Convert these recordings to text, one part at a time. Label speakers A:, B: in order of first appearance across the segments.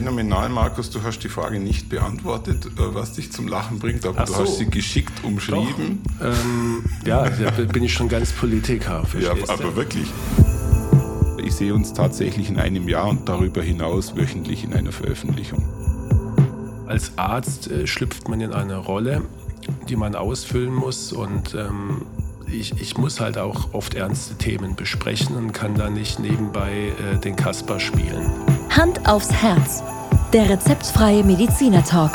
A: phänomenal, Markus. Du hast die Frage nicht beantwortet, äh, was dich zum Lachen bringt, aber
B: Ach
A: du
B: so.
A: hast sie geschickt umschrieben.
B: Ähm, ja, da bin ich schon ganz Politiker.
A: Ja, aber wirklich. Ich sehe uns tatsächlich in einem Jahr und darüber hinaus wöchentlich in einer Veröffentlichung.
B: Als Arzt äh, schlüpft man in eine Rolle, die man ausfüllen muss und ähm, ich, ich muss halt auch oft ernste Themen besprechen und kann da nicht nebenbei äh, den Kasper spielen.
C: Hand aufs Herz. Der rezeptfreie Mediziner Talk.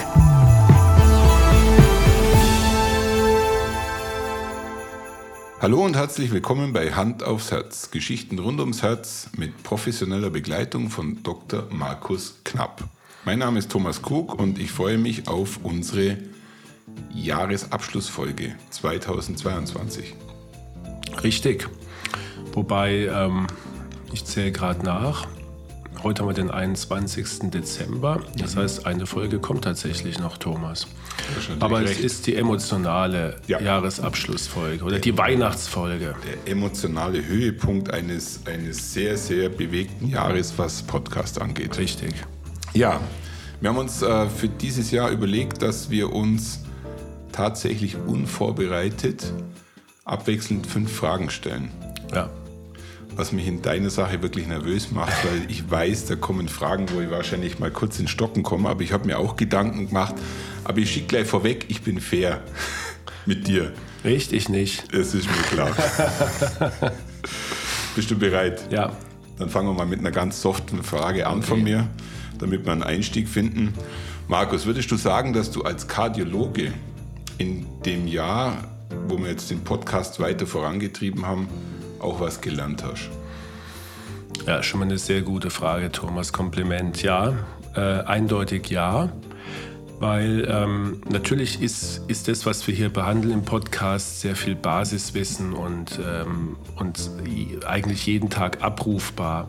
A: Hallo und herzlich willkommen bei Hand aufs Herz. Geschichten rund ums Herz mit professioneller Begleitung von Dr. Markus Knapp. Mein Name ist Thomas Krug und ich freue mich auf unsere Jahresabschlussfolge 2022.
B: Richtig. Wobei, ähm, ich zähle gerade nach. Heute haben wir den 21. Dezember. Das heißt, eine Folge kommt tatsächlich noch, Thomas. Aber es
A: recht.
B: ist die emotionale
A: Ja.
B: Jahresabschlussfolge oder die Weihnachtsfolge.
A: der emotionale Höhepunkt eines, eines sehr, sehr bewegten Jahres, was Podcast angeht.
B: Richtig.
A: Ja, wir haben uns äh, für dieses Jahr überlegt, dass wir uns tatsächlich unvorbereitet abwechselnd fünf Fragen stellen.
B: Ja.
A: Was mich in deiner Sache wirklich nervös macht, weil ich weiß, da kommen Fragen, wo ich wahrscheinlich mal kurz in Stocken komme, aber ich habe mir auch Gedanken gemacht. Aber ich schicke gleich vorweg, ich bin fair mit dir.
B: Richtig nicht.
A: Das ist mir klar. Bist du bereit?
B: Ja.
A: Dann fangen wir mal mit einer ganz soften Frage an von mir, damit wir einen Einstieg finden. Markus, würdest du sagen, dass du als Kardiologe in dem Jahr, wo wir jetzt den Podcast weiter vorangetrieben haben, auch was gelernt hast?
B: Ja, schon mal eine sehr gute Frage, Thomas. Kompliment. Ja, äh, eindeutig ja. Weil ähm, natürlich ist, ist das, was wir hier behandeln im Podcast, sehr viel Basiswissen und, ähm, und eigentlich jeden Tag abrufbar.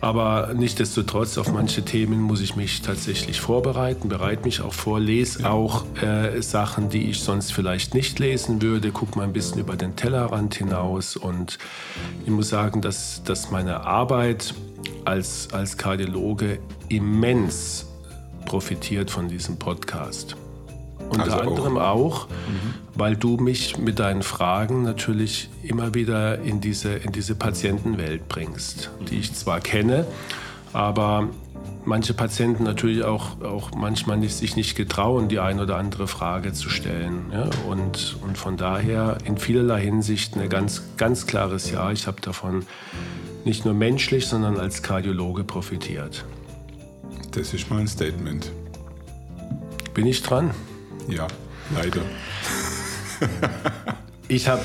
B: Aber nichtsdestotrotz, auf manche Themen muss ich mich tatsächlich vorbereiten, bereite mich auch vor, lese auch äh, Sachen, die ich sonst vielleicht nicht lesen würde, gucke mal ein bisschen über den Tellerrand hinaus. Und ich muss sagen, dass, dass meine Arbeit als, als Kardiologe immens profitiert von diesem Podcast. Unter
A: Also auch-
B: anderem auch, weil du mich mit deinen Fragen natürlich immer wieder in diese, in diese Patientenwelt bringst, die ich zwar kenne, aber manche Patienten natürlich auch, auch manchmal nicht, sich nicht getrauen, die ein oder andere Frage zu stellen. Ja? Und, und von daher in vielerlei Hinsicht ein ganz, ganz klares Ja. Ich habe davon nicht nur menschlich, sondern als Kardiologe profitiert.
A: Das ist mal ein Statement.
B: Bin ich dran?
A: Ja, leider.
B: Ich habe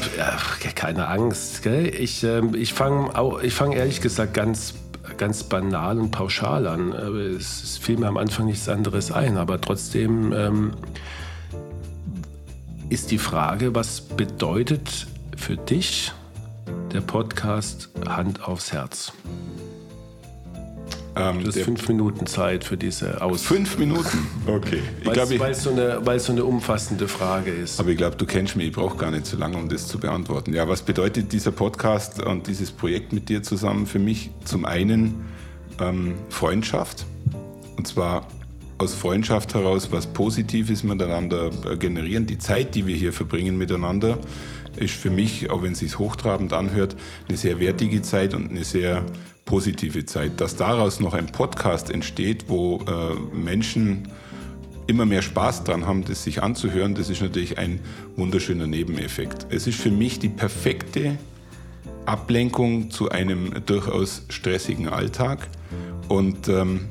B: keine Angst. Gell? Ich, ähm, ich fange fang ehrlich gesagt ganz, ganz banal und pauschal an. Es fiel mir am Anfang nichts anderes ein. Aber trotzdem ähm, ist die Frage, was bedeutet für dich der Podcast Hand aufs Herz?
A: Ähm,
B: Du hast
A: der-
B: fünf Minuten Zeit für diese Ausführung.
A: fünf Minuten? Okay. Ich
B: Weil es so, eine- so eine umfassende Frage ist.
A: aber ich glaube, du kennst mich. Ich brauche gar nicht so lange, um das zu beantworten. Ja, was bedeutet dieser Podcast und dieses Projekt mit dir zusammen für mich? Zum einen ähm, Freundschaft. Und zwar aus Freundschaft heraus was Positives miteinander äh, generieren. Die Zeit, die wir hier verbringen miteinander, ist für mich, auch wenn es sich hochtrabend anhört, eine sehr wertige Zeit und eine sehr positive Zeit. Dass daraus noch ein Podcast entsteht, wo äh, Menschen immer mehr Spaß dran haben, das sich anzuhören, das ist natürlich ein wunderschöner Nebeneffekt. Es ist für mich die perfekte Ablenkung zu einem durchaus stressigen Alltag. Und ähm,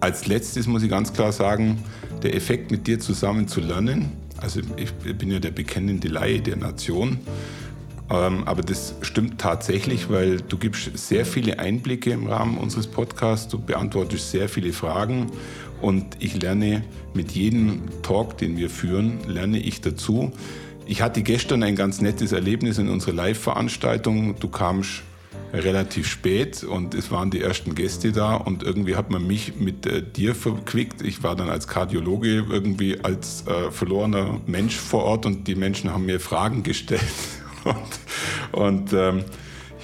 A: als letztes muss ich ganz klar sagen, der Effekt mit dir zusammen zu lernen, also ich bin ja der bekennende Laie der Nation, aber das stimmt tatsächlich, weil du gibst sehr viele Einblicke im Rahmen unseres Podcasts, du beantwortest sehr viele Fragen und ich lerne mit jedem Talk, den wir führen, lerne ich dazu. Ich hatte gestern ein ganz nettes Erlebnis in unserer Live-Veranstaltung. Du kamst relativ spät und es waren die ersten Gäste da und irgendwie hat man mich mit äh, dir verquickt. Ich war dann als Kardiologe irgendwie als äh, verlorener Mensch vor Ort und die Menschen haben mir Fragen gestellt. und und ähm,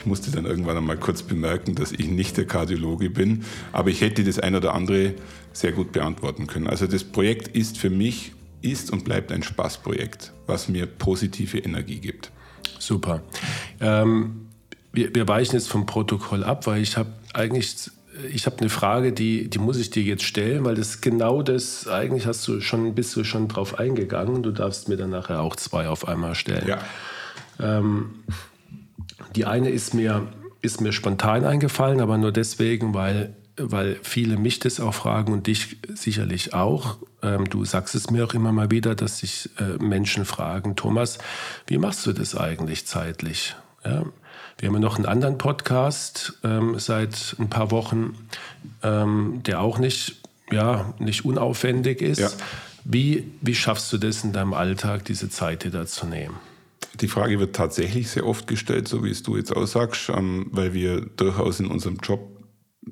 A: Ich musste dann irgendwann einmal kurz bemerken, dass ich nicht der Kardiologe bin, aber ich hätte das ein oder andere sehr gut beantworten können. Also das Projekt ist für mich, ist und bleibt ein Spaßprojekt, was mir positive Energie gibt.
B: Super. Ähm, wir, wir weichen jetzt vom Protokoll ab, weil ich habe eigentlich ich habe eine Frage, die, die muss ich dir jetzt stellen, weil das genau das, eigentlich hast du schon, bist du schon drauf eingegangen. Du darfst mir dann nachher auch zwei auf einmal stellen.
A: Ja.
B: Ähm, die eine ist mir, ist mir spontan eingefallen, aber nur deswegen, weil, weil viele mich das auch fragen und dich sicherlich auch. Ähm, du sagst es mir auch immer mal wieder, dass sich äh, Menschen fragen, Thomas, wie machst du das eigentlich zeitlich? Ja? Wir haben ja noch einen anderen Podcast ähm, seit ein paar Wochen, ähm, der auch nicht, ja, nicht unaufwendig ist. Ja. Wie, wie schaffst du das in deinem Alltag, diese Zeit dir da zu nehmen?
A: Die Frage wird tatsächlich sehr oft gestellt, so wie es du jetzt aussagst, ähm, weil wir durchaus in unserem Job,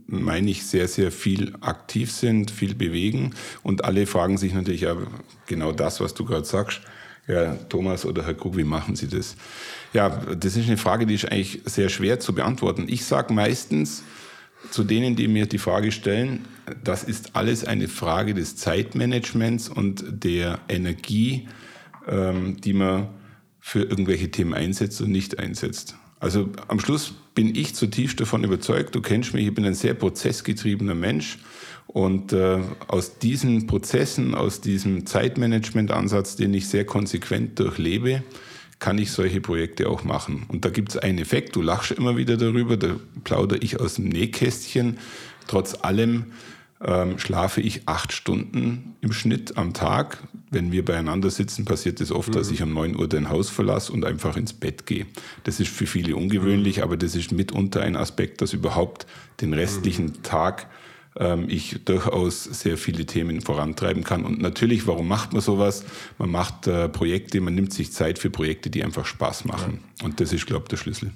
A: meine ich, sehr, sehr viel aktiv sind, viel bewegen. Und alle fragen sich natürlich ja genau das, was du gerade sagst. Ja, Thomas oder Herr Krug, wie machen Sie das? Ja, das ist eine Frage, die ist eigentlich sehr schwer zu beantworten. Ich sage meistens zu denen, die mir die Frage stellen, das ist alles eine Frage des Zeitmanagements und der Energie, ähm, die man für irgendwelche Themen einsetzt und nicht einsetzt. Also am Schluss bin ich zutiefst davon überzeugt, du kennst mich, ich bin ein sehr prozessgetriebener Mensch und äh, aus diesen Prozessen, aus diesem Zeitmanagement-Ansatz, den ich sehr konsequent durchlebe, kann ich solche Projekte auch machen. Und da gibt es einen Effekt, du lachst immer wieder darüber, da plaudere ich aus dem Nähkästchen. Trotz allem ähm, schlafe ich acht Stunden im Schnitt am Tag. Wenn wir beieinander sitzen, passiert es das oft, mhm. dass ich um neun Uhr dein Haus verlasse und einfach ins Bett gehe. Das ist für viele ungewöhnlich, mhm. aber das ist mitunter ein Aspekt, das überhaupt den restlichen mhm. Tag ähm, ich durchaus sehr viele Themen vorantreiben kann. Und natürlich, warum macht man sowas? Man macht äh, Projekte, man nimmt sich Zeit für Projekte, die einfach Spaß machen. Und das ist, glaube ich, der Schlüssel.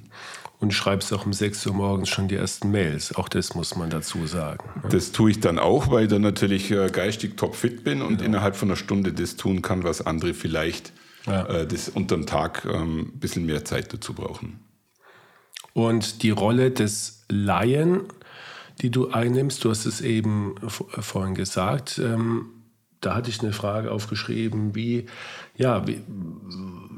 B: Und schreibst auch um 6 Uhr morgens schon die ersten Mails. Auch das muss man dazu sagen.
A: Ne? Das tue ich dann auch, weil ich dann natürlich äh, geistig topfit bin und genau. innerhalb von einer Stunde das tun kann, was andere vielleicht ja. äh, das unterm Tag ähm, ein bisschen mehr Zeit dazu brauchen.
B: Und die Rolle des Laien die du einnimmst. Du hast es eben vorhin gesagt. Ähm, da hatte ich eine Frage aufgeschrieben, wie, ja, wie,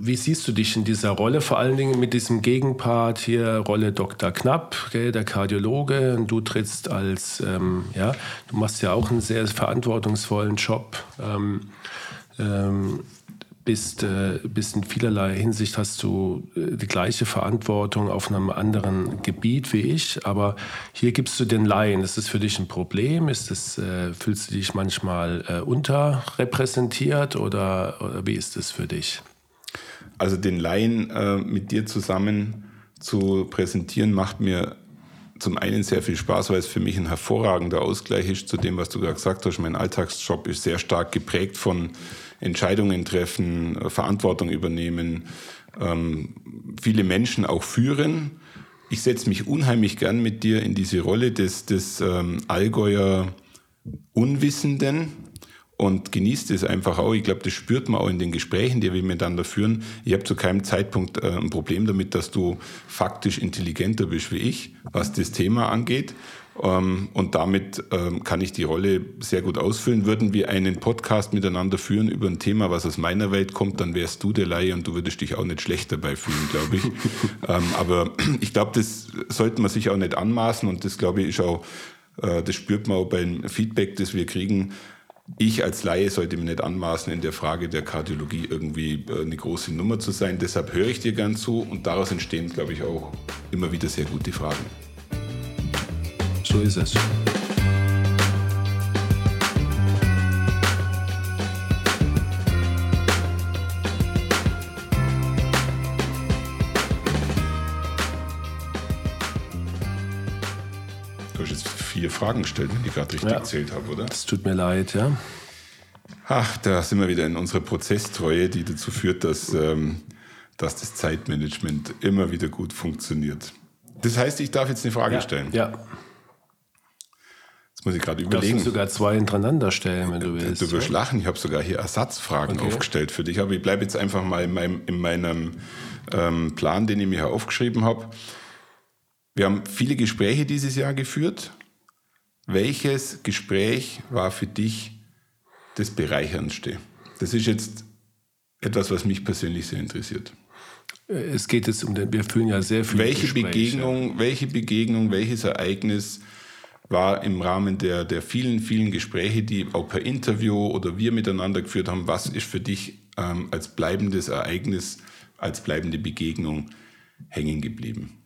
B: wie, siehst du dich in dieser Rolle, vor allen Dingen mit diesem Gegenpart hier, Rolle Dr. Knapp, gell, der Kardiologe, und du trittst als, ähm, ja, du machst ja auch einen sehr verantwortungsvollen Job. Ähm, ähm, bist, äh, bist in vielerlei Hinsicht hast du äh, die gleiche Verantwortung auf einem anderen Gebiet wie ich, aber hier gibst du den Laien. Ist das für dich ein Problem? Ist das, äh, fühlst du dich manchmal äh, unterrepräsentiert oder, oder wie ist das für dich?
A: Also den Laien äh, mit dir zusammen zu präsentieren, macht mir zum einen sehr viel Spaß, weil es für mich ein hervorragender Ausgleich ist zu dem, was du gerade gesagt hast. Mein Alltagsjob ist sehr stark geprägt von Entscheidungen treffen, äh, Verantwortung übernehmen, ähm, viele Menschen auch führen. Ich setze mich unheimlich gern mit dir in diese Rolle des, des ähm, Allgäuer Unwissenden und genießt es einfach auch. Ich glaube, das spürt man auch in den Gesprächen, die wir miteinander führen. Ich habe zu keinem Zeitpunkt äh, ein Problem damit, dass du faktisch intelligenter bist wie ich, was das Thema angeht. Ähm, und damit ähm, kann ich die Rolle sehr gut ausfüllen. Würden wir einen Podcast miteinander führen über ein Thema, was aus meiner Welt kommt, dann wärst du der Laie und du würdest dich auch nicht schlecht dabei fühlen, glaube ich. ähm, aber ich glaube, das sollte man sich auch nicht anmaßen und das, glaube ich, ist auch, äh, das spürt man auch beim Feedback, das wir kriegen. Ich als Laie sollte mir nicht anmaßen, in der Frage der Kardiologie irgendwie äh, eine große Nummer zu sein. Deshalb höre ich dir gern zu und daraus entstehen, glaube ich, auch immer wieder sehr gute Fragen.
B: So ist es.
A: Du hast jetzt vier Fragen gestellt, wenn ich gerade richtig ja, gezählt habe, oder?
B: Es tut mir leid, ja.
A: Ach, da sind wir wieder in unserer Prozesstreue, die dazu führt, dass, ähm, dass das Zeitmanagement immer wieder gut funktioniert. Das heißt, ich darf jetzt eine Frage
B: ja,
A: stellen.
B: Ja.
A: Muss ich gerade überlegen.
B: Du sogar zwei hintereinander stellen, wenn du willst.
A: Du wirst ja? lachen, ich habe sogar hier Ersatzfragen okay. aufgestellt für dich, aber ich bleibe jetzt einfach mal in meinem, in meinem ähm, Plan, den ich mir hier aufgeschrieben habe. Wir haben viele Gespräche dieses Jahr geführt. Welches Gespräch war für dich das Bereicherndste? Das ist jetzt etwas, was mich persönlich sehr interessiert.
B: Es geht jetzt um den, wir führen ja sehr viele
A: welche
B: Gespräche.
A: Begegnung, welche Begegnung, welches Ereignis war im Rahmen der, der vielen, vielen Gespräche, die auch per Interview oder wir miteinander geführt haben, was ist für dich ähm, als bleibendes Ereignis, als bleibende Begegnung hängen geblieben?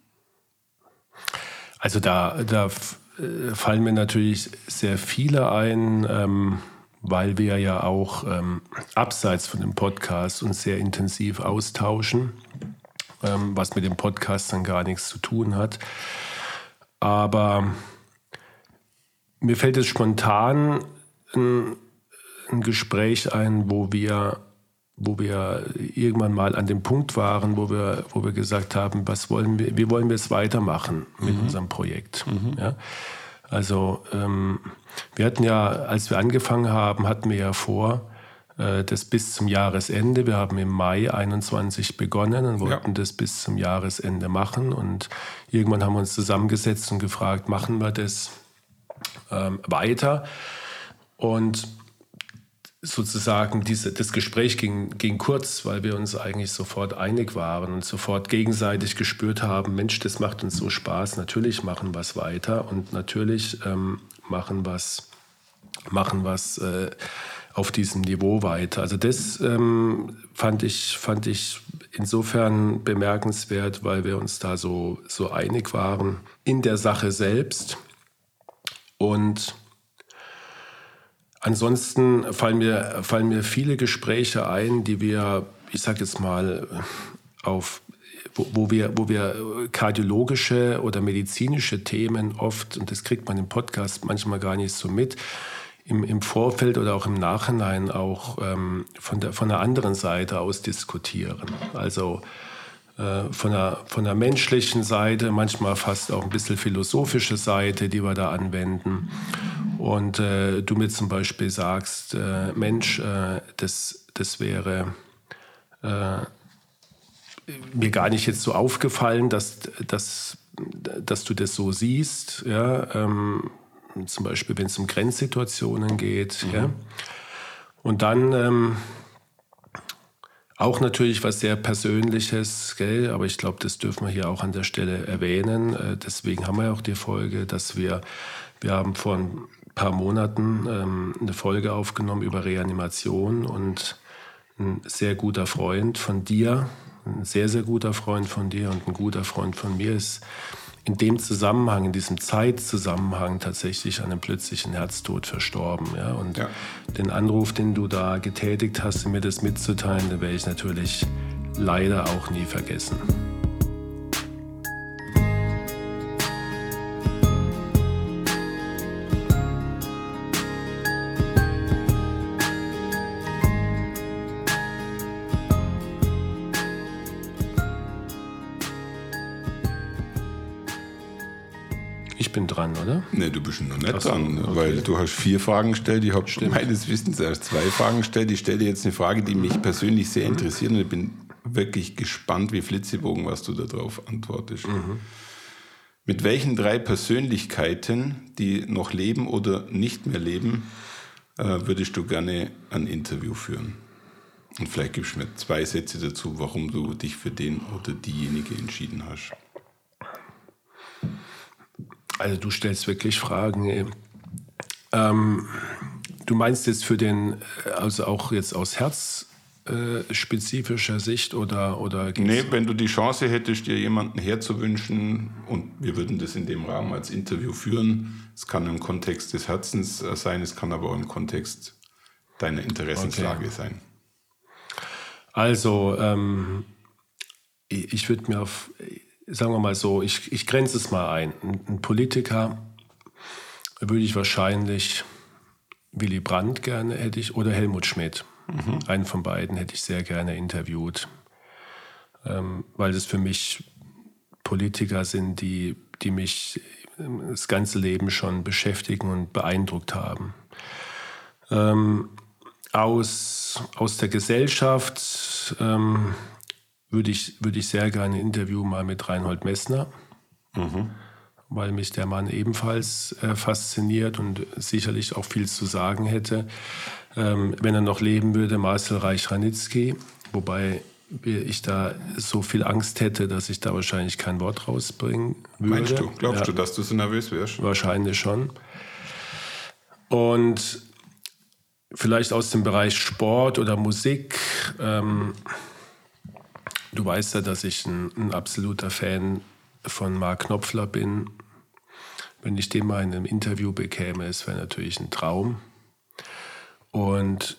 B: Also da, da äh, fallen mir natürlich sehr viele ein. Ähm, weil wir ja auch ähm, abseits von dem Podcast uns sehr intensiv austauschen, ähm, was mit dem Podcast dann gar nichts zu tun hat. Aber mir fällt es spontan ein, ein Gespräch ein, wo wir wo wir irgendwann mal an dem Punkt waren, wo wir, wo wir gesagt haben, was wollen wir, wie wollen wir es weitermachen mit mhm. unserem Projekt. Mhm. Ja? Also ähm, wir hatten ja, als wir angefangen haben, hatten wir ja vor, äh, das bis zum Jahresende. Wir haben im Mai 21 begonnen und wollten ja. das bis zum Jahresende machen. Und irgendwann haben wir uns zusammengesetzt und gefragt, machen wir das ähm, weiter? Und sozusagen diese, das Gespräch ging, ging kurz, weil wir uns eigentlich sofort einig waren und sofort gegenseitig gespürt haben, Mensch, das macht uns so Spaß, natürlich machen wir es weiter und natürlich ähm, machen wir es machen was, äh, auf diesem Niveau weiter. Also das ähm, fand, ich, fand ich insofern bemerkenswert, weil wir uns da so, so einig waren in der Sache selbst und Ansonsten fallen mir, fallen mir viele Gespräche ein, die wir, ich sage jetzt mal, auf, wo, wo, wir, wo wir kardiologische oder medizinische Themen oft, und das kriegt man im Podcast manchmal gar nicht so mit, im, im Vorfeld oder auch im Nachhinein auch ähm, von, der, von der anderen Seite aus diskutieren. Also von der, von der menschlichen Seite, manchmal fast auch ein bisschen philosophische Seite, die wir da anwenden. Und äh, du mir zum Beispiel sagst, äh, Mensch, äh, das, das wäre äh, mir gar nicht jetzt so aufgefallen, dass, dass, dass du das so siehst. Ja? Ähm, zum Beispiel, wenn es um Grenzsituationen geht. Mhm. Ja? Und dann ähm, auch natürlich was sehr Persönliches, gell? aber ich glaube, das dürfen wir hier auch an der Stelle erwähnen. Äh, deswegen haben wir ja auch die Folge, dass wir, wir haben vor ein paar Monaten ähm, eine Folge aufgenommen über Reanimation und ein sehr guter Freund von dir, ein sehr, sehr guter Freund von dir und ein guter Freund von mir ist in dem Zusammenhang, in diesem Zeitzusammenhang tatsächlich an einem plötzlichen Herztod verstorben. Ja? Und ja. den Anruf, den du da getätigt hast, mir das mitzuteilen, den werde ich natürlich leider auch nie vergessen.
A: Nee, du bist noch nicht so, dran, okay. weil du hast vier Fragen gestellt. Ich habe meines Wissens erst zwei Fragen gestellt. Ich stelle dir jetzt eine Frage, die mich persönlich sehr interessiert und ich bin wirklich gespannt wie Flitzebogen, was du darauf antwortest. Mhm. Mit welchen drei Persönlichkeiten, die noch leben oder nicht mehr leben, äh, würdest du gerne ein Interview führen? Und vielleicht gibst du mir zwei Sätze dazu, warum du dich für den oder diejenige entschieden hast.
B: Also du stellst wirklich Fragen. Ähm, du meinst jetzt für den, also auch jetzt aus herzspezifischer Sicht oder, oder
A: Nee, wenn du die Chance hättest, dir jemanden herzuwünschen und wir würden das in dem Rahmen als Interview führen. Es kann im Kontext des Herzens äh, sein, es kann aber auch im Kontext deiner Interessenslage okay. sein.
B: Also, ähm, ich würde mir auf sagen wir mal so, ich, ich grenze es mal ein. Ein, Politiker würde ich wahrscheinlich Willy Brandt gerne hätte ich oder Helmut Schmidt. Mhm. Einen von beiden hätte ich sehr gerne interviewt, ähm, weil es für mich Politiker sind, die, die mich das ganze Leben schon beschäftigen und beeindruckt haben. Ähm, aus, aus der Gesellschaft ähm, würde ich, würde ich sehr gerne ein Interview mal mit Reinhold Messner Mhm. Weil mich der Mann ebenfalls äh, fasziniert und sicherlich auch viel zu sagen hätte. Ähm, wenn er noch leben würde, Marcel Reich-Ranitzky, wobei ich da so viel Angst hätte, dass ich da wahrscheinlich kein Wort rausbringen würde.
A: Meinst du? Glaubst ja. du, dass du so nervös wärst?
B: Wahrscheinlich schon. Und vielleicht aus dem Bereich Sport oder Musik. Ähm, du weißt ja, dass ich ein, ein, absoluter Fan von Mark Knopfler bin. Wenn ich den mal in einem Interview bekäme, es wäre natürlich ein Traum. Und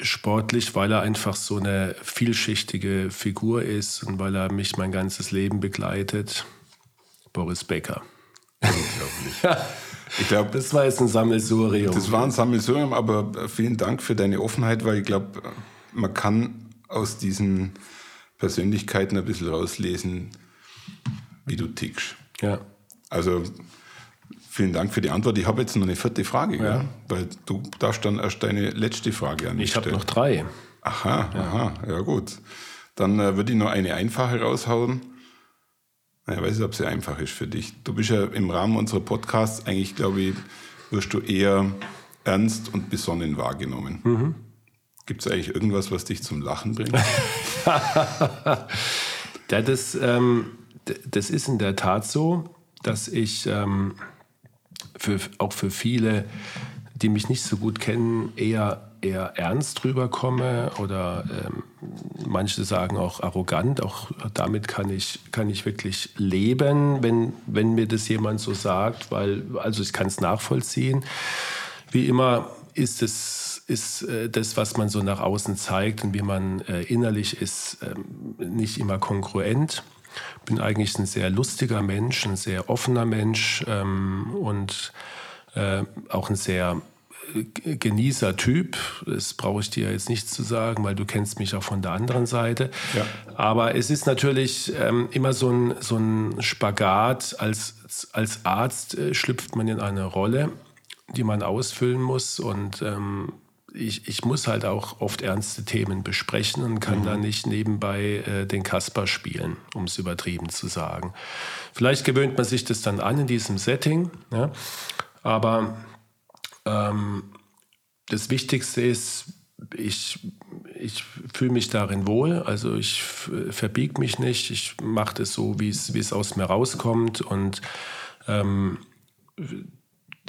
B: sportlich, weil er einfach so eine vielschichtige Figur ist und weil er mich mein ganzes Leben begleitet. Boris Becker. Unglaublich. Ich glaube, das war jetzt ein Sammelsurium.
A: Das war ein Sammelsurium, aber vielen Dank für deine Offenheit, weil ich glaube, man kann aus diesen Persönlichkeiten ein bisschen rauslesen, wie du tickst.
B: Ja.
A: Also Vielen Dank für die Antwort. Ich habe jetzt noch eine vierte Frage, ja. Gell? weil du darfst dann erst deine letzte Frage an
B: mich Ich habe noch drei.
A: Aha, ja. aha, ja gut. Dann äh, würde ich noch eine einfache raushauen. Ich weiß nicht, ob sie einfach ist für dich. Du bist ja im Rahmen unserer Podcasts eigentlich, glaube ich, wirst du eher ernst und besonnen wahrgenommen. Mhm. Gibt es eigentlich irgendwas, was dich zum Lachen bringt?
B: ja, das, ähm, das ist in der Tat so, dass ich ähm, für, auch für viele, die mich nicht so gut kennen, eher, eher ernst rüberkomme oder ähm, manche sagen auch arrogant. Auch damit kann ich, kann ich wirklich leben, wenn, wenn mir das jemand so sagt, weil also ich kann es nachvollziehen. Wie immer ist es ist äh, das, was man so nach außen zeigt und wie man äh, innerlich ist, ähm, nicht immer kongruent bin eigentlich ein sehr lustiger Mensch, ein sehr offener Mensch ähm, und äh, auch ein sehr äh, Genießer-Typ. Das brauche ich dir jetzt nicht zu sagen, weil du kennst mich auch von der anderen Seite. Ja. Aber es ist natürlich ähm, immer so ein, so ein Spagat. Als, als Arzt äh, schlüpft man in eine Rolle, die man ausfüllen muss. Und ähm, ich, ich muss halt auch oft ernste Themen besprechen und kann mhm. da nicht nebenbei äh, den Kasper spielen, um es übertrieben zu sagen. Vielleicht gewöhnt man sich das dann an in diesem Setting, ja? aber ähm, das Wichtigste ist, ich, ich fühle mich darin wohl, also ich verbiege mich nicht, ich mache das so, wie es aus mir rauskommt und ähm,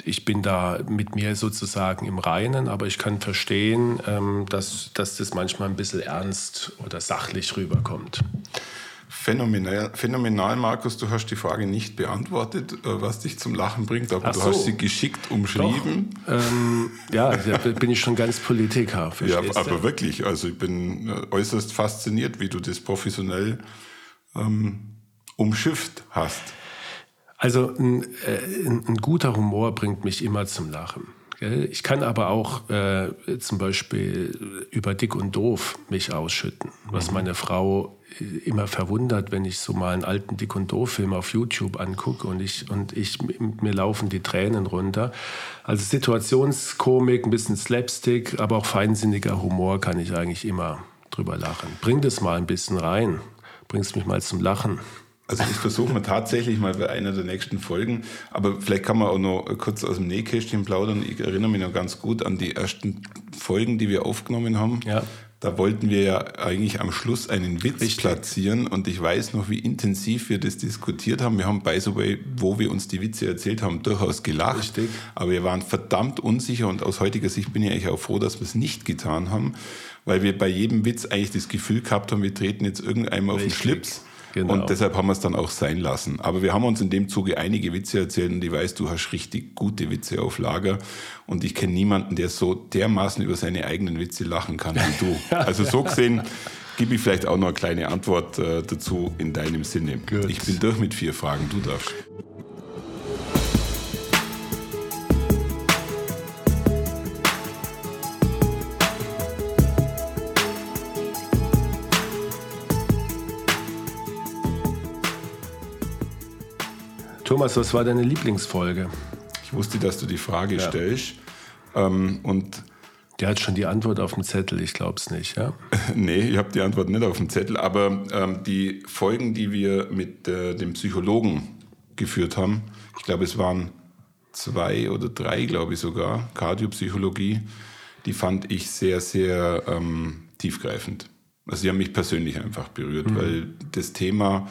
B: ich bin da mit mir sozusagen im Reinen, aber ich kann verstehen, ähm, dass, dass das manchmal ein bisschen ernst oder sachlich rüberkommt.
A: Phänomenal, phänomenal, Markus. Du hast die Frage nicht beantwortet, äh, was dich zum Lachen bringt, aber Ach du so. hast sie geschickt umschrieben.
B: Ähm, ja, da bin ich schon ganz Politiker.
A: Ja, aber wirklich. Also ich bin äh, äußerst fasziniert, wie du das professionell ähm, umschifft hast.
B: Also ein, äh, ein, ein, guter Humor bringt mich immer zum Lachen. Ich kann aber auch äh, zum Beispiel über dick und doof mich ausschütten, was mhm. meine Frau äh, immer verwundert, wenn ich so mal einen alten Dick und doof Film auf YouTube angucke und ich und ich mir laufen die Tränen runter. Also Situationskomik, ein bisschen Slapstick, aber auch feinsinniger Humor kann ich eigentlich immer drüber lachen. Bring das mal ein bisschen rein, bringst mich mal zum Lachen.
A: Also ich versuche mal tatsächlich mal bei einer der nächsten Folgen, aber vielleicht kann man auch noch kurz aus dem Nähkästchen plaudern. Ich erinnere mich noch ganz gut an die ersten Folgen, die wir aufgenommen haben. Ja. Da wollten wir ja eigentlich am Schluss einen Witz Richtig. platzieren und ich weiß noch, wie intensiv wir das diskutiert haben. Wir haben, by the way, wo wir uns die Witze erzählt haben, durchaus gelacht. Richtig. Aber wir waren verdammt unsicher und aus heutiger Sicht bin ich eigentlich auch froh, dass wir es nicht getan haben, weil wir bei jedem Witz eigentlich das Gefühl gehabt haben, wir treten jetzt irgendeinem auf den Schlips. Genau. Und deshalb haben wir es dann auch sein lassen. Aber wir haben uns in dem Zuge einige Witze erzählt und ich weiß, du hast richtig gute Witze auf Lager. Und ich kenne niemanden, der so dermaßen über seine eigenen Witze lachen kann wie du. Also so gesehen gebe ich vielleicht auch noch eine kleine Antwort äh, dazu in deinem Sinne. Good. Ich bin durch mit vier Fragen, du darfst.
B: Thomas, was war deine Lieblingsfolge?
A: Ich wusste, dass du die Frage ja. stellst. Ähm, und
B: der hat schon die Antwort auf dem Zettel, ich glaube es nicht, ja?
A: nee, ich habe die Antwort nicht auf dem Zettel, aber ähm, die Folgen, die wir mit äh, dem Psychologen geführt haben. Ich glaube, es waren zwei oder drei, glaube ich sogar, Kardiopsychologie. Die fand ich sehr, sehr ähm, tiefgreifend. Also sie haben mich persönlich einfach berührt, mhm. weil das Thema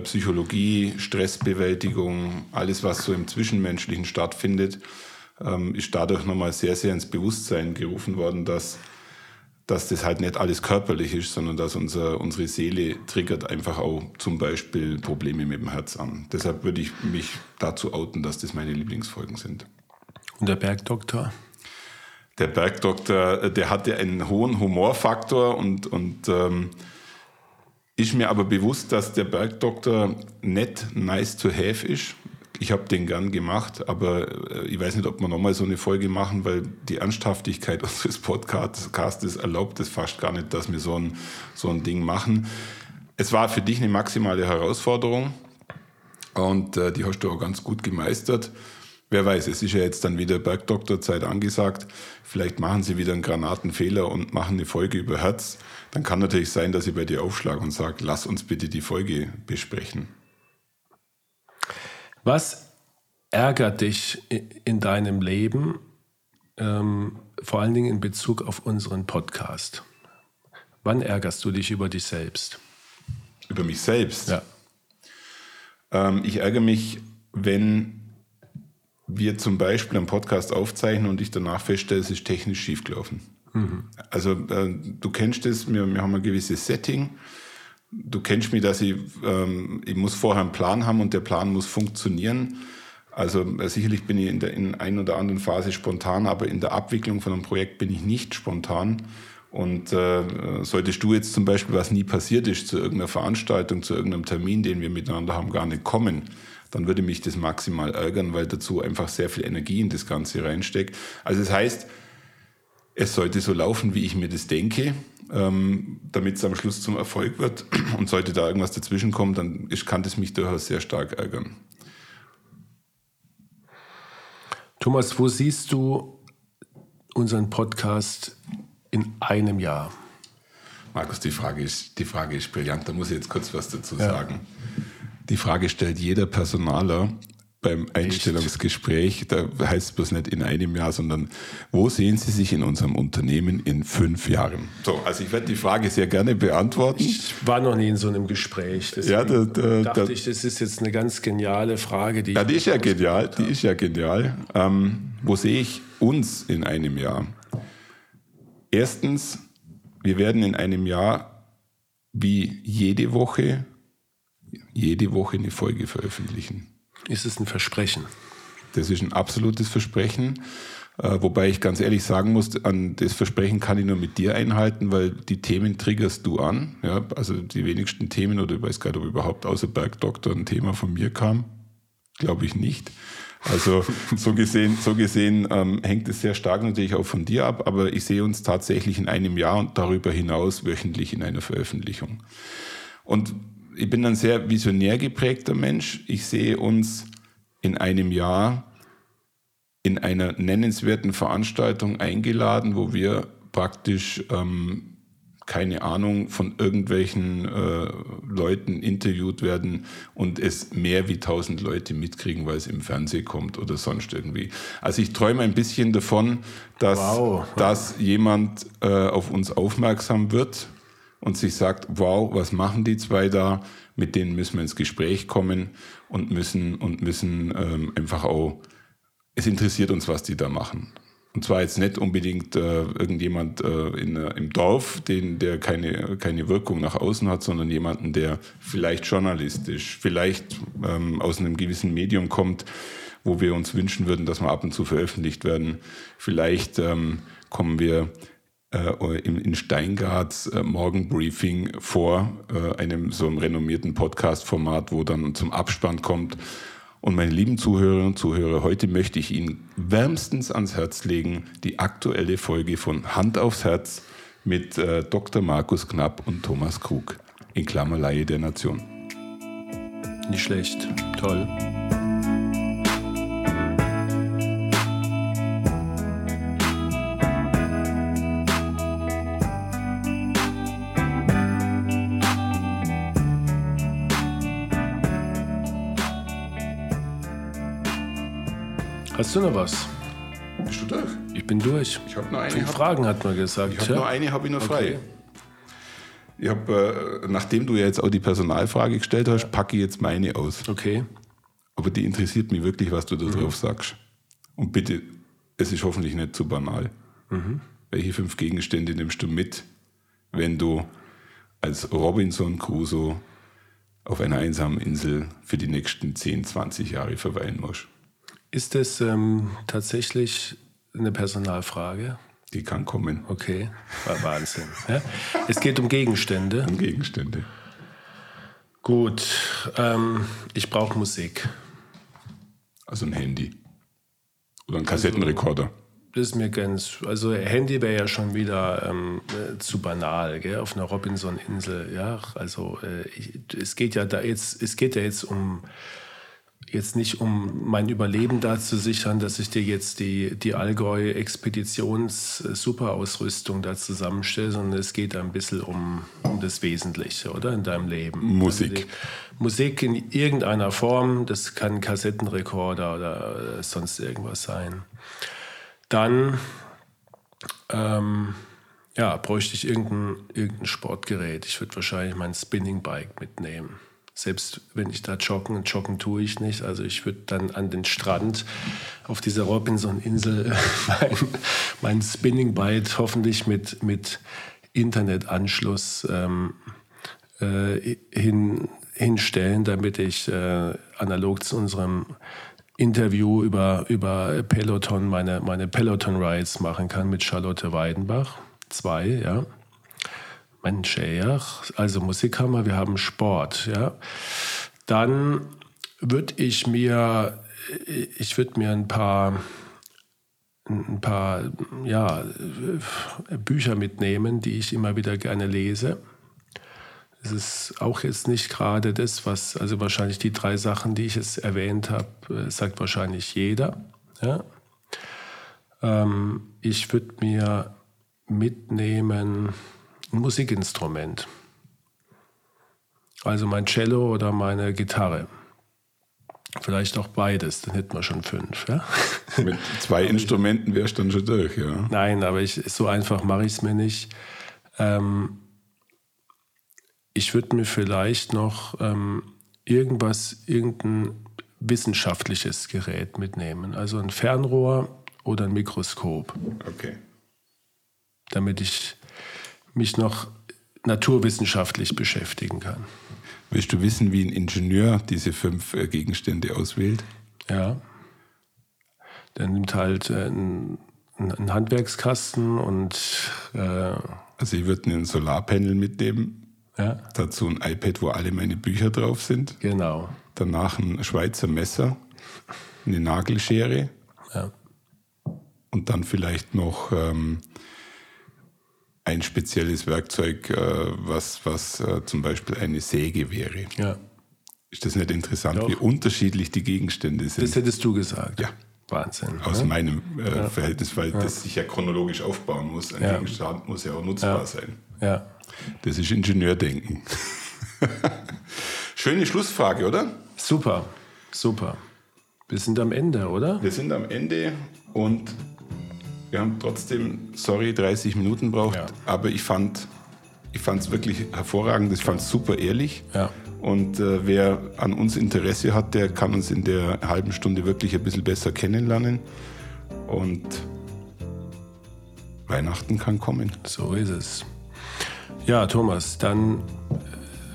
A: Psychologie, Stressbewältigung, alles, was so im Zwischenmenschlichen stattfindet, ähm, ist dadurch nochmal sehr, sehr ins Bewusstsein gerufen worden, dass, dass das halt nicht alles körperlich ist, sondern dass unser, unsere Seele triggert einfach auch zum Beispiel Probleme mit dem Herz an. Deshalb würde ich mich dazu outen, dass das meine Lieblingsfolgen sind.
B: Und der Bergdoktor?
A: Der Bergdoktor, der hatte einen hohen Humorfaktor und, und ähm, ist mir aber bewusst, dass der Bergdoktor nicht nice to have ist. Ich habe den gern gemacht, aber äh, ich weiß nicht, ob wir nochmal so eine Folge machen, weil die Ernsthaftigkeit unseres Podcasts erlaubt es fast gar nicht, dass wir so ein, so ein Ding machen. Es war für dich eine maximale Herausforderung und äh, die hast du auch ganz gut gemeistert. Wer weiß, es ist ja jetzt dann wieder Bergdoktorzeit angesagt. Vielleicht machen sie wieder einen Granatenfehler und machen eine Folge über Herz. Dann kann natürlich sein, dass ich bei dir aufschlage und sage, lass uns bitte die Folge besprechen.
B: Was ärgert dich in deinem Leben, ähm, vor allen Dingen in Bezug auf unseren Podcast? Wann ärgerst du dich über dich selbst?
A: Über mich selbst?
B: Ja.
A: Ähm, ich ärgere mich, wenn wir zum Beispiel einen Podcast aufzeichnen und ich danach feststelle, es ist technisch schiefgelaufen. Mhm. Also äh, du kennst es, wir, wir haben ein gewisses Setting du kennst mich, dass ich, ähm, ich muss vorher einen Plan haben und der Plan muss funktionieren. Also äh, sicherlich bin ich in der in einer oder anderen Phase spontan, aber in der Abwicklung von einem Projekt bin ich nicht spontan. Und äh, solltest du jetzt zum Beispiel, was nie passiert ist, zu irgendeiner Veranstaltung, zu irgendeinem Termin, den wir miteinander haben, gar nicht kommen, dann würde mich das maximal ärgern, weil dazu einfach sehr viel Energie in das Ganze reinsteckt. Also das heißt, es sollte so laufen, wie ich mir das denke ähm, damit es am Schluss zum Erfolg wird. Und sollte da irgendwas dazwischen kommen, dann kann das mich durchaus sehr stark ärgern.
B: Thomas, wo siehst du unseren Podcast in einem Jahr?
A: Markus, die Frage ist, die Frage ist brillant. Da muss ich jetzt kurz was dazu ja. sagen. Die Frage stellt jeder Personaler beim Einstellungsgespräch, da heißt es bloß nicht in einem Jahr, sondern wo sehen Sie sich in unserem Unternehmen in fünf Jahren? So, also ich werde die Frage sehr gerne beantworten.
B: Ich war noch nie in so einem Gespräch.
A: Ja, da, da,
B: dachte da, ich, das ist jetzt eine ganz geniale Frage.
A: Die ja, die ist ja genial. Die ist ja genial. Ähm, wo sehe ich uns in einem Jahr? Erstens, wir werden in einem Jahr wie jede Woche jede Woche eine Folge veröffentlichen.
B: Ist es ein Versprechen?
A: Das ist ein absolutes Versprechen. Äh, wobei ich ganz ehrlich sagen muss, an das Versprechen kann ich nur mit dir einhalten, weil die Themen triggerst du an. Ja, also die wenigsten Themen, oder ich weiß gar nicht, ob überhaupt außer Bergdoktor ein Thema von mir kam. Glaube ich nicht. Also so gesehen, so gesehen ähm, hängt es sehr stark natürlich auch von dir ab, aber ich sehe uns tatsächlich in einem Jahr und darüber hinaus wöchentlich in einer Veröffentlichung. Und ich bin ein sehr visionär geprägter Mensch. Ich sehe uns in einem Jahr in einer nennenswerten Veranstaltung eingeladen, wo wir praktisch ähm, keine Ahnung von irgendwelchen äh, Leuten interviewt werden und es mehr wie tausend Leute mitkriegen, weil es im Fernsehen kommt oder sonst irgendwie. Also ich träume ein bisschen davon, dass, wow. dass jemand äh, auf uns aufmerksam wird und sich sagt, wow, was machen die zwei da? Mit denen müssen wir ins Gespräch kommen und müssen und müssen ähm, einfach auch, es interessiert uns, was die da machen. Und zwar jetzt nicht unbedingt äh, irgendjemand äh, in, äh, im Dorf, den, der keine, keine Wirkung nach außen hat, sondern jemanden, der vielleicht journalistisch, vielleicht ähm, aus einem gewissen Medium kommt, wo wir uns wünschen würden, dass wir ab und zu veröffentlicht werden. Vielleicht ähm, kommen wir äh, in Steingarts äh, Morgenbriefing vor, äh, einem so einem renommierten Podcast-Format, wo dann zum Abspann kommt. Und meine lieben Zuhörerinnen und Zuhörer, heute möchte ich Ihnen wärmstens ans Herz legen die aktuelle Folge von Hand aufs Herz mit Dr. Markus Knapp und Thomas Krug in Klammer Laie der Nation.
B: Nicht schlecht, toll. Hast du noch was?
A: Bist du durch?
B: Ich bin durch.
A: Ich habe nur eine.
B: Fünf
A: hab-
B: Fragen hat man gesagt.
A: Ich habe
B: ja?
A: nur eine, habe ich noch frei.
B: Okay.
A: Ich habe, äh, nachdem du ja jetzt auch die Personalfrage gestellt hast, packe ich jetzt meine aus.
B: Okay.
A: Aber die interessiert mich wirklich, was du da drauf sagst. Und bitte, es ist hoffentlich nicht zu banal. Welche fünf Gegenstände nimmst du mit, wenn du als Robinson Crusoe auf einer einsamen Insel für die nächsten 10, 20 Jahre verweilen musst?
B: Ist das ähm, tatsächlich eine Personalfrage?
A: Die kann kommen.
B: Okay, war Wahnsinn. Ja? Es geht um Gegenstände.
A: Um Gegenstände.
B: Gut, ähm, ich brauche Musik.
A: Also ein Handy. Oder ein Kassettenrekorder.
B: Das ist mir ganz. Also Handy wäre ja schon wieder ähm, äh, zu banal, gell? Auf einer Robinson-Insel. Ja, also äh, ich, es geht ja da jetzt, es geht ja jetzt um jetzt nicht um mein Überleben da zu sichern, dass ich dir jetzt die, die Allgäu-Expeditions-Superausrüstung da zusammenstelle, sondern es geht ein bisschen um, um das Wesentliche, oder? In deinem Leben.
A: Musik.
B: Also Musik in irgendeiner Form, das kann ein Kassettenrekorder oder sonst irgendwas sein. Dann ähm, ja, bräuchte ich irgendein, irgendein Sportgerät. Ich würde wahrscheinlich mein Spinning Bike mitnehmen. Selbst wenn ich da joggen, joggen tue ich nicht. Also ich würde dann an den Strand auf dieser Robinson-Insel mein, mein Spinning Bike hoffentlich mit, mit Internetanschluss ähm, äh, hin, hinstellen, damit ich äh, analog zu unserem Interview über, über Peloton meine, meine Peloton-Rides machen kann mit Charlotte Weidenbach. Zwei, ja. Mensch, ey, ja. Also Musik haben wir, wir haben Sport, ja. Dann würde ich mir, ich würde mir ein paar, ein paar, ja, Bücher mitnehmen, die ich immer wieder gerne lese. Es ist auch jetzt nicht gerade das, was, also wahrscheinlich die drei Sachen, die ich jetzt erwähnt habe, sagt wahrscheinlich jeder. Ja? Ähm, ich würde mir mitnehmen ein Musikinstrument. Also mein Cello oder meine Gitarre. Vielleicht auch beides, dann hätten wir schon fünf. Ja?
A: Mit zwei Instrumenten wärst du dann schon durch, ja.
B: Nein, aber ich, so einfach mache ich es mir nicht. Ähm, ich würde mir vielleicht noch ähm, irgendwas, irgendein wissenschaftliches Gerät mitnehmen. Also ein Fernrohr oder ein Mikroskop,
A: Okay.
B: damit ich mich noch naturwissenschaftlich beschäftigen kann.
A: Willst du wissen, wie ein Ingenieur diese fünf äh, Gegenstände auswählt?
B: Ja. Der nimmt halt äh, einen, einen Handwerkskasten und äh,
A: Also ich würde ein Solarpanel mitnehmen,
B: ja,
A: dazu ein iPad, wo alle meine Bücher drauf sind,
B: genau.
A: danach ein Schweizer Messer, eine Nagelschere
B: Ja.
A: und dann vielleicht noch ähm, ein spezielles Werkzeug, äh, was, was äh, zum Beispiel eine Säge wäre.
B: ja.
A: Ist das nicht interessant,
B: Doch.
A: wie unterschiedlich die Gegenstände sind?
B: Das hättest du gesagt.
A: Ja.
B: Wahnsinn.
A: aus
B: ne?
A: meinem äh, Verhältnis, weil das sich ja chronologisch aufbauen muss. Ein
B: Ja.
A: Gegenstand muss ja auch nutzbar
B: Ja.
A: sein.
B: Ja.
A: Das ist Ingenieurdenken. Schöne Schlussfrage, oder?
B: Super, super. Wir sind am Ende, oder?
A: Wir sind am Ende und wir haben trotzdem, sorry, 30 Minuten braucht,
B: Ja.
A: aber ich fand ich fand es wirklich hervorragend, ich fand es super ehrlich.
B: Ja.
A: Und äh, wer an uns Interesse hat, der kann uns in der halben Stunde wirklich ein bisschen besser kennenlernen. Und Weihnachten kann kommen.
B: So ist es. Ja, Thomas, dann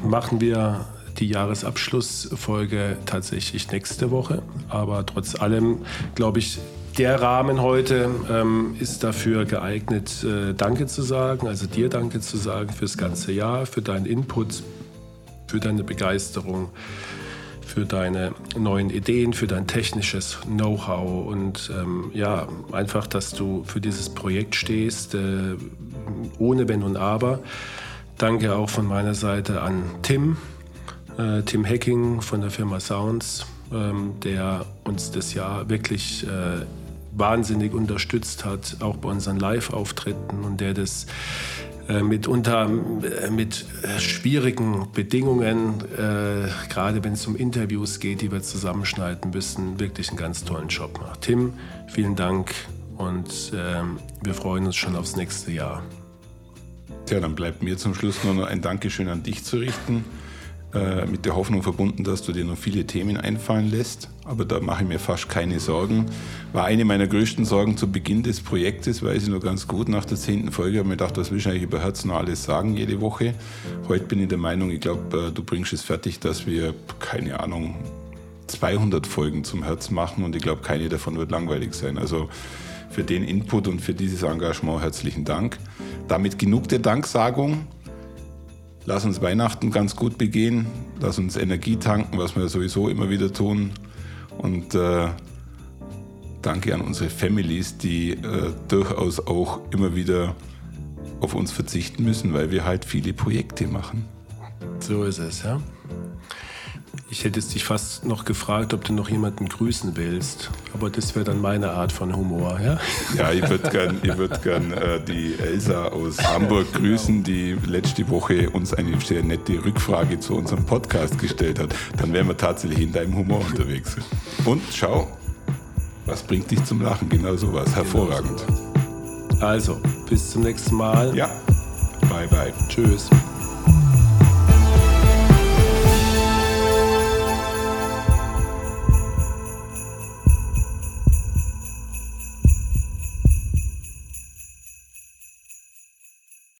B: äh, machen wir die Jahresabschlussfolge tatsächlich nächste Woche. Aber trotz allem, glaube ich, der Rahmen heute ähm, ist dafür geeignet, äh, Danke zu sagen, also dir Danke zu sagen fürs ganze Jahr, für deinen Input, für deine Begeisterung, für deine neuen Ideen, für dein technisches Know-how und ähm, ja, einfach, dass du für dieses Projekt stehst, äh, ohne Wenn und Aber. Danke auch von meiner Seite an Tim, äh, Tim Hacking von der Firma Sounds, ähm, der uns das Jahr wirklich äh, wahnsinnig unterstützt hat, auch bei unseren Live-Auftritten und der das äh, mitunter äh, mit äh, schwierigen Bedingungen, äh, gerade wenn es um Interviews geht, die wir zusammenschneiden müssen, wirklich einen ganz tollen Job macht. Tim, vielen Dank und ähm, wir freuen uns schon aufs nächste Jahr.
A: Tja, dann bleibt mir zum Schluss nur noch ein Dankeschön an dich zu richten. Äh, mit der Hoffnung verbunden, dass du dir noch viele Themen einfallen lässt. Aber da mache ich mir fast keine Sorgen. War eine meiner größten Sorgen zu Beginn des Projektes, weiß ich noch ganz gut. Nach der zehnten Folge habe ich mir gedacht, was will ich eigentlich über Herz noch alles sagen jede Woche. Heute bin ich der Meinung, ich glaube, äh, du bringst es fertig, dass wir, keine Ahnung, 200 Folgen zum Herz machen und ich glaube, keine davon wird langweilig sein. Also für den Input und für dieses Engagement herzlichen Dank. Damit genug der Danksagung. Lass uns Weihnachten ganz gut begehen. Lass uns Energie tanken, was wir sowieso immer wieder tun. Und äh, danke an unsere Families, die äh, durchaus auch immer wieder auf uns verzichten müssen, weil wir halt viele Projekte machen.
B: So ist es, ja. Ich hätte dich fast noch gefragt, ob du noch jemanden grüßen willst. Aber das wäre dann meine Art von Humor, ja?
A: Ja, ich würde gern, ich würd gern äh, die Elsa aus Hamburg grüßen, die letzte Woche uns eine sehr nette Rückfrage zu unserem Podcast gestellt hat. Dann wären wir tatsächlich in deinem Humor unterwegs. Und schau, was bringt dich zum Lachen? Genau sowas. Hervorragend.
B: Also, bis zum nächsten Mal.
A: Ja. Bye, bye.
B: Tschüss.